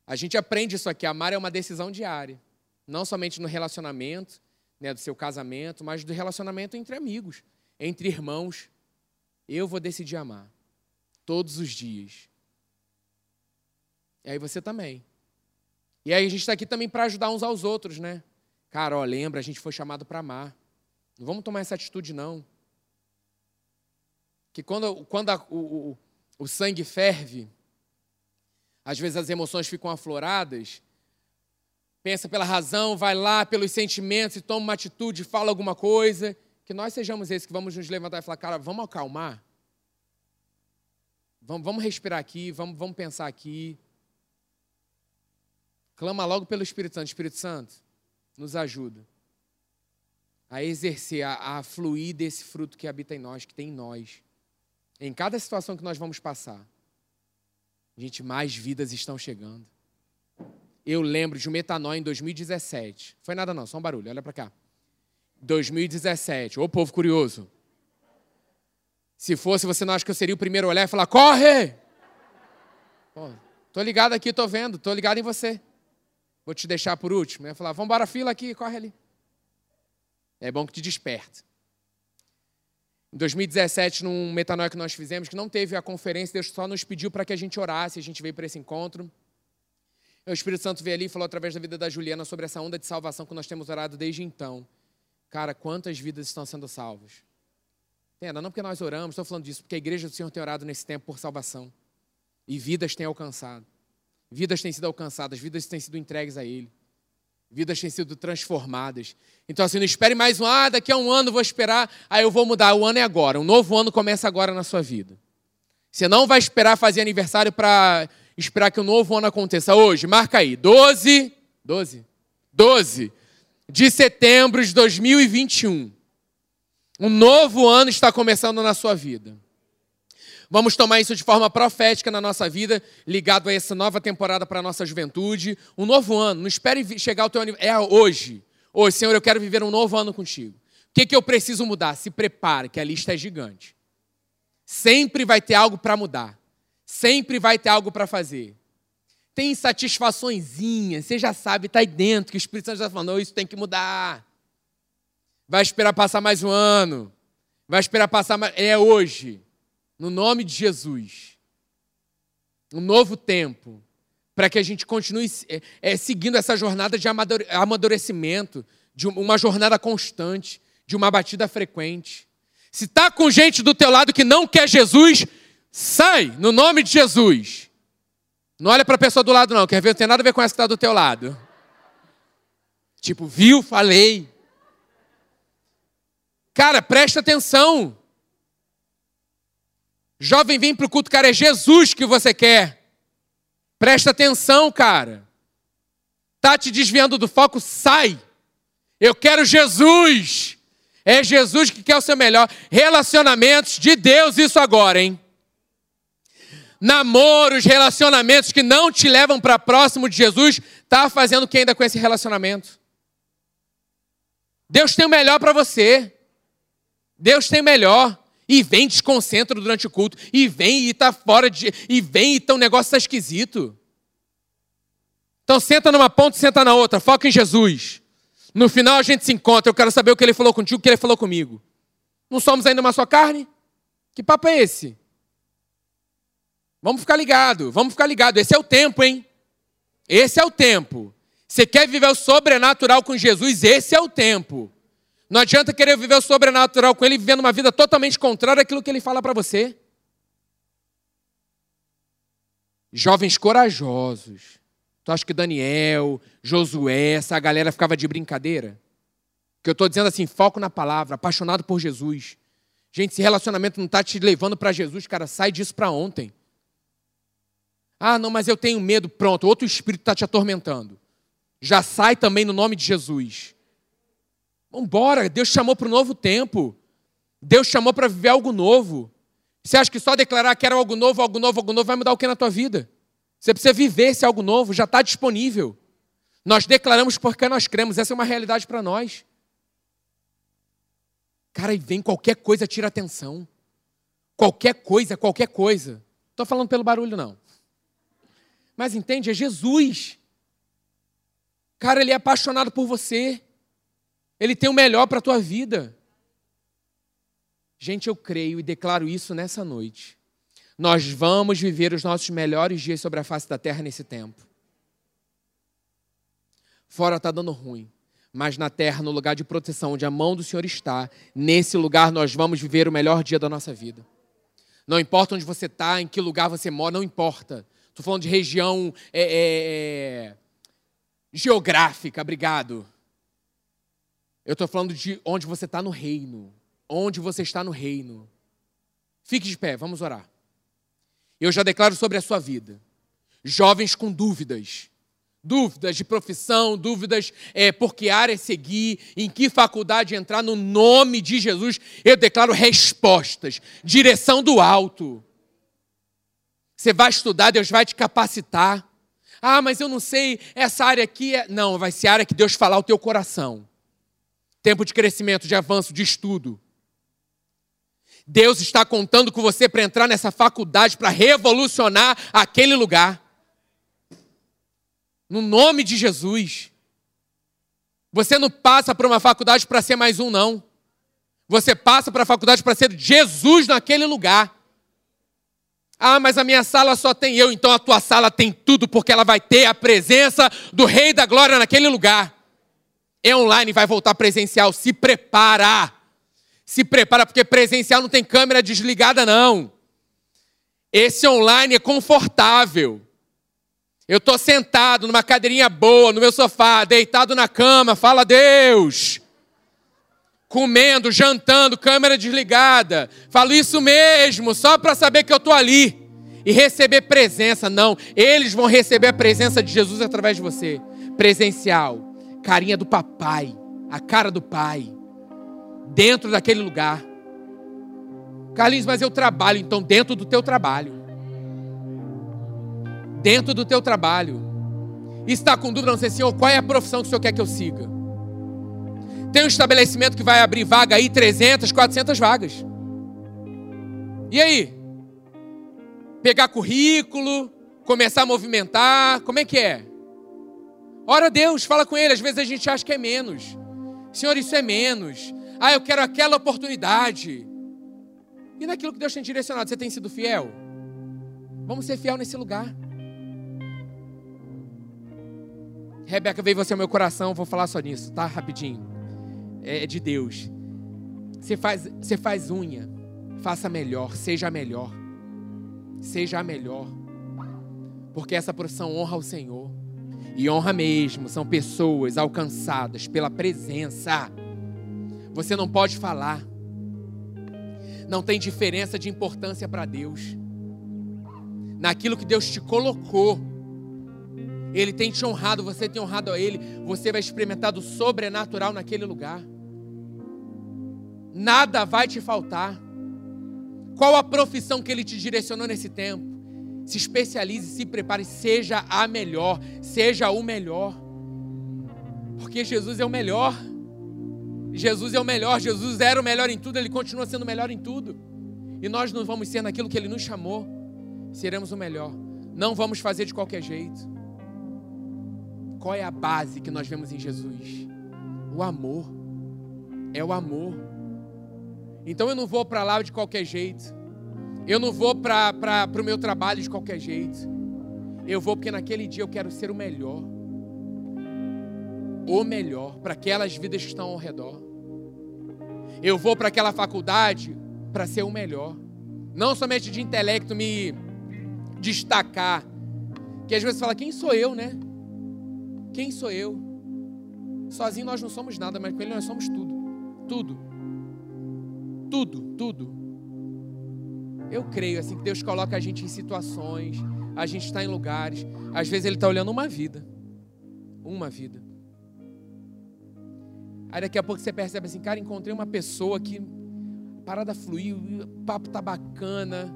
A: A gente aprende isso aqui. Amar é uma decisão diária. Não somente no relacionamento, né, do seu casamento, mas do relacionamento entre amigos, entre irmãos. Eu vou decidir amar. Todos os dias. E aí você também. E aí a gente está aqui também para ajudar uns aos outros, né? Cara, ó, lembra, a gente foi chamado para amar. Não vamos tomar essa atitude, não. Que quando, quando a, o, o, o sangue ferve, às vezes as emoções ficam afloradas, pensa pela razão, vai lá pelos sentimentos e toma uma atitude, fala alguma coisa, que nós sejamos esses que vamos nos levantar e falar, cara, vamos acalmar. Vamos, vamos respirar aqui, vamos, vamos pensar aqui. Clama logo pelo Espírito Santo. Espírito Santo, nos ajuda a exercer, a, a fluir desse fruto que habita em nós, que tem em nós. Em cada situação que nós vamos passar, gente, mais vidas estão chegando. Eu lembro de um metanol em 2017. Foi nada não, só um barulho, olha para cá. 2017. Ô povo curioso. Se fosse, você não acha que eu seria o primeiro a olhar e falar: "Corre!" Pô, tô ligado aqui, tô vendo, tô ligado em você. Vou te deixar por último. Eu ia falar: "Vamos embora fila aqui, corre ali." É bom que te desperte. Em 2017, num metanoia que nós fizemos, que não teve a conferência, Deus só nos pediu para que a gente orasse, a gente veio para esse encontro. O Espírito Santo veio ali e falou através da vida da Juliana sobre essa onda de salvação que nós temos orado desde então. Cara, quantas vidas estão sendo salvas? Entenda, não porque nós oramos, estou falando disso, porque a igreja do Senhor tem orado nesse tempo por salvação. E vidas têm alcançado. Vidas têm sido alcançadas, vidas têm sido entregues a Ele. Vidas têm sido transformadas. Então, assim, não espere mais um, ah, daqui a um ano vou esperar, aí eu vou mudar. O ano é agora. Um novo ano começa agora na sua vida. Você não vai esperar fazer aniversário para esperar que o um novo ano aconteça hoje. Marca aí, 12, 12, 12 de setembro de 2021. Um novo ano está começando na sua vida. Vamos tomar isso de forma profética na nossa vida, ligado a essa nova temporada para a nossa juventude. Um novo ano. Não espere chegar o teu aniversário. É hoje. Hoje, Senhor, eu quero viver um novo ano contigo. O que, que eu preciso mudar? Se prepare, que a lista é gigante. Sempre vai ter algo para mudar. Sempre vai ter algo para fazer. Tem insatisfaçõezinhas, você já sabe, está aí dentro, que o Espírito Santo está falando, isso tem que mudar. Vai esperar passar mais um ano. Vai esperar passar mais. É hoje no nome de Jesus, um novo tempo, para que a gente continue é, é, seguindo essa jornada de amadurecimento, de uma jornada constante, de uma batida frequente. Se está com gente do teu lado que não quer Jesus, sai, no nome de Jesus. Não olha para a pessoa do lado, não. Quer ver? Não tem nada a ver com essa que está do teu lado. Tipo, viu? Falei. Cara, presta atenção. Jovem, vem para o culto, cara, é Jesus que você quer. Presta atenção, cara. Tá te desviando do foco? Sai. Eu quero Jesus. É Jesus que quer o seu melhor. Relacionamentos de Deus, isso agora, hein? Namoros, relacionamentos que não te levam para próximo de Jesus, tá fazendo o que ainda com esse relacionamento? Deus tem o melhor para você. Deus tem melhor e vem desconcentra durante o culto, e vem e está fora de. e vem e então o negócio está esquisito. Então senta numa ponta senta na outra, foca em Jesus. No final a gente se encontra, eu quero saber o que ele falou contigo, o que ele falou comigo. Não somos ainda uma só carne? Que papo é esse? Vamos ficar ligado, vamos ficar ligado. Esse é o tempo, hein? Esse é o tempo. Você quer viver o sobrenatural com Jesus? Esse é o tempo. Não adianta querer viver o sobrenatural com ele vivendo uma vida totalmente contrária àquilo que ele fala para você. Jovens corajosos. Tu acha que Daniel, Josué, essa galera ficava de brincadeira? Que eu estou dizendo assim, foco na palavra, apaixonado por Jesus. Gente, se relacionamento não está te levando para Jesus, cara, sai disso para ontem. Ah, não, mas eu tenho medo. Pronto, outro espírito está te atormentando. Já sai também no nome de Jesus. Vamos embora, Deus chamou para um novo tempo. Deus chamou para viver algo novo. Você acha que só declarar que era algo novo, algo novo, algo novo vai mudar o que na tua vida? Você precisa viver esse algo novo, já está disponível. Nós declaramos porque nós cremos, essa é uma realidade para nós. Cara, e vem qualquer coisa, tira atenção. Qualquer coisa, qualquer coisa. Estou falando pelo barulho, não. Mas entende? É Jesus. Cara, ele é apaixonado por você. Ele tem o melhor para a tua vida. Gente, eu creio e declaro isso nessa noite. Nós vamos viver os nossos melhores dias sobre a face da terra nesse tempo. Fora está dando ruim, mas na terra, no lugar de proteção, onde a mão do Senhor está, nesse lugar nós vamos viver o melhor dia da nossa vida. Não importa onde você está, em que lugar você mora, não importa. Estou falando de região é, é, é, geográfica, obrigado. Eu estou falando de onde você está no reino. Onde você está no reino. Fique de pé, vamos orar. Eu já declaro sobre a sua vida. Jovens com dúvidas. Dúvidas de profissão, dúvidas é, por que área seguir, em que faculdade entrar, no nome de Jesus, eu declaro respostas, direção do alto. Você vai estudar, Deus vai te capacitar. Ah, mas eu não sei, essa área aqui é. Não, vai ser a área que Deus falar o teu coração. Tempo de crescimento, de avanço, de estudo. Deus está contando com você para entrar nessa faculdade, para revolucionar aquele lugar. No nome de Jesus. Você não passa para uma faculdade para ser mais um, não. Você passa para a faculdade para ser Jesus naquele lugar. Ah, mas a minha sala só tem eu, então a tua sala tem tudo, porque ela vai ter a presença do Rei da Glória naquele lugar. É online, vai voltar presencial. Se prepara se prepara, porque presencial não tem câmera desligada, não. Esse online é confortável. Eu estou sentado numa cadeirinha boa, no meu sofá, deitado na cama, fala Deus. Comendo, jantando, câmera desligada. Falo isso mesmo, só para saber que eu estou ali. E receber presença, não. Eles vão receber a presença de Jesus através de você. Presencial. Carinha do papai. A cara do pai dentro daquele lugar. Carlinhos, mas eu trabalho, então dentro do teu trabalho. Dentro do teu trabalho. está com dúvida, não sei, Senhor, qual é a profissão que o Senhor quer que eu siga? Tem um estabelecimento que vai abrir vaga aí, 300, 400 vagas. E aí? Pegar currículo, começar a movimentar, como é que é? Ora a Deus, fala com Ele. Às vezes a gente acha que é menos. Senhor, isso é menos. Ah, eu quero aquela oportunidade. E naquilo que Deus tem direcionado, você tem sido fiel? Vamos ser fiel nesse lugar. Rebeca, veio você ao meu coração, vou falar só nisso, tá? Rapidinho. É de Deus. Você faz, você faz unha, faça melhor, seja melhor. Seja melhor. Porque essa profissão honra o Senhor. E honra mesmo, são pessoas alcançadas pela presença você não pode falar. Não tem diferença de importância para Deus. Naquilo que Deus te colocou, Ele tem te honrado, você tem honrado a Ele, você vai experimentar do sobrenatural naquele lugar. Nada vai te faltar. Qual a profissão que Ele te direcionou nesse tempo? Se especialize, se prepare, seja a melhor, seja o melhor. Porque Jesus é o melhor. Jesus é o melhor, Jesus era o melhor em tudo, ele continua sendo o melhor em tudo. E nós não vamos ser naquilo que ele nos chamou, seremos o melhor. Não vamos fazer de qualquer jeito. Qual é a base que nós vemos em Jesus? O amor. É o amor. Então eu não vou para lá de qualquer jeito. Eu não vou para o meu trabalho de qualquer jeito. Eu vou porque naquele dia eu quero ser o melhor. O melhor para aquelas vidas que estão ao redor. Eu vou para aquela faculdade para ser o melhor. Não somente de intelecto me destacar. Que às vezes fala, quem sou eu, né? Quem sou eu? Sozinho nós não somos nada, mas com ele nós somos tudo. Tudo. Tudo, tudo. Eu creio assim que Deus coloca a gente em situações, a gente está em lugares, às vezes Ele está olhando uma vida. Uma vida. Aí daqui a pouco você percebe assim, cara, encontrei uma pessoa que parada fluiu, o papo tá bacana.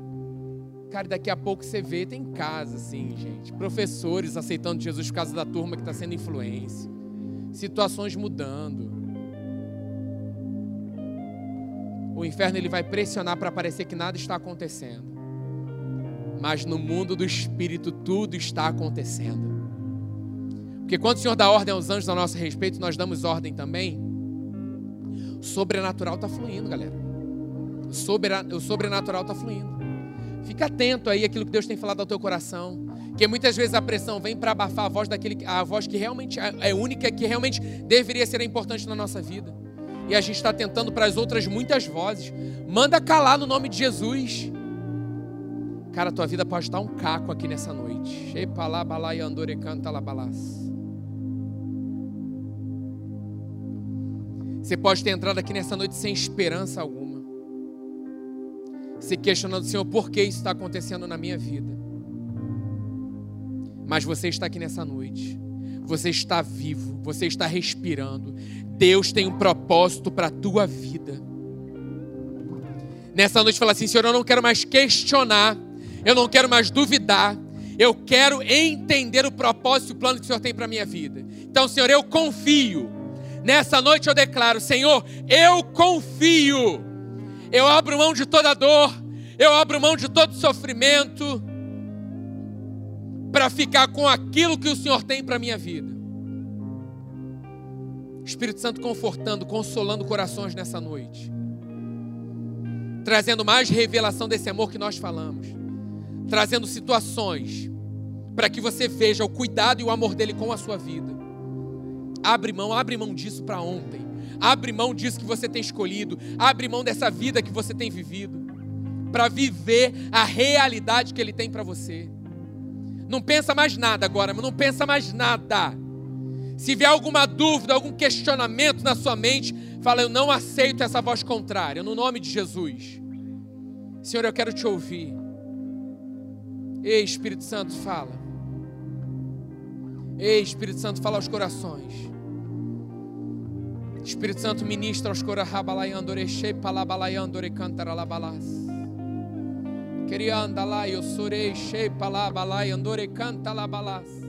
A: Cara, daqui a pouco você vê, tem casa, assim, gente. Professores aceitando Jesus por causa da turma que está sendo influência. Situações mudando. O inferno ele vai pressionar para parecer que nada está acontecendo. Mas no mundo do espírito tudo está acontecendo. Porque quando o Senhor dá ordem aos anjos a nosso respeito, nós damos ordem também. O sobrenatural está fluindo, galera. O sobrenatural está fluindo. Fica atento aí àquilo que Deus tem falado ao teu coração. Porque muitas vezes a pressão vem para abafar a voz daquele, a voz que realmente é, é única, que realmente deveria ser importante na nossa vida. E a gente está tentando para as outras muitas vozes. Manda calar no nome de Jesus. Cara, tua vida pode estar um caco aqui nessa noite. Você pode ter entrado aqui nessa noite sem esperança alguma. Se questionando, Senhor, por que isso está acontecendo na minha vida? Mas você está aqui nessa noite. Você está vivo, você está respirando. Deus tem um propósito para a tua vida. Nessa noite fala assim, Senhor, eu não quero mais questionar, eu não quero mais duvidar, eu quero entender o propósito e o plano que o Senhor tem para a minha vida. Então, Senhor, eu confio. Nessa noite eu declaro, Senhor, eu confio. Eu abro mão de toda dor, eu abro mão de todo sofrimento para ficar com aquilo que o Senhor tem para a minha vida. Espírito Santo confortando, consolando corações nessa noite. Trazendo mais revelação desse amor que nós falamos. Trazendo situações para que você veja o cuidado e o amor dele com a sua vida. Abre mão, abre mão disso para ontem. Abre mão disso que você tem escolhido. Abre mão dessa vida que você tem vivido. Para viver a realidade que ele tem para você. Não pensa mais nada agora, não pensa mais nada. Se vier alguma dúvida, algum questionamento na sua mente, fala: Eu não aceito essa voz contrária, no nome de Jesus. Senhor, eu quero te ouvir. Ei, Espírito Santo, fala. Ei, Espírito Santo, fala aos corações. Espírito Santo, ministra aos cantaralabalas. Queria andar lá, eu sorei, shepalabalayandore, cantalabalas.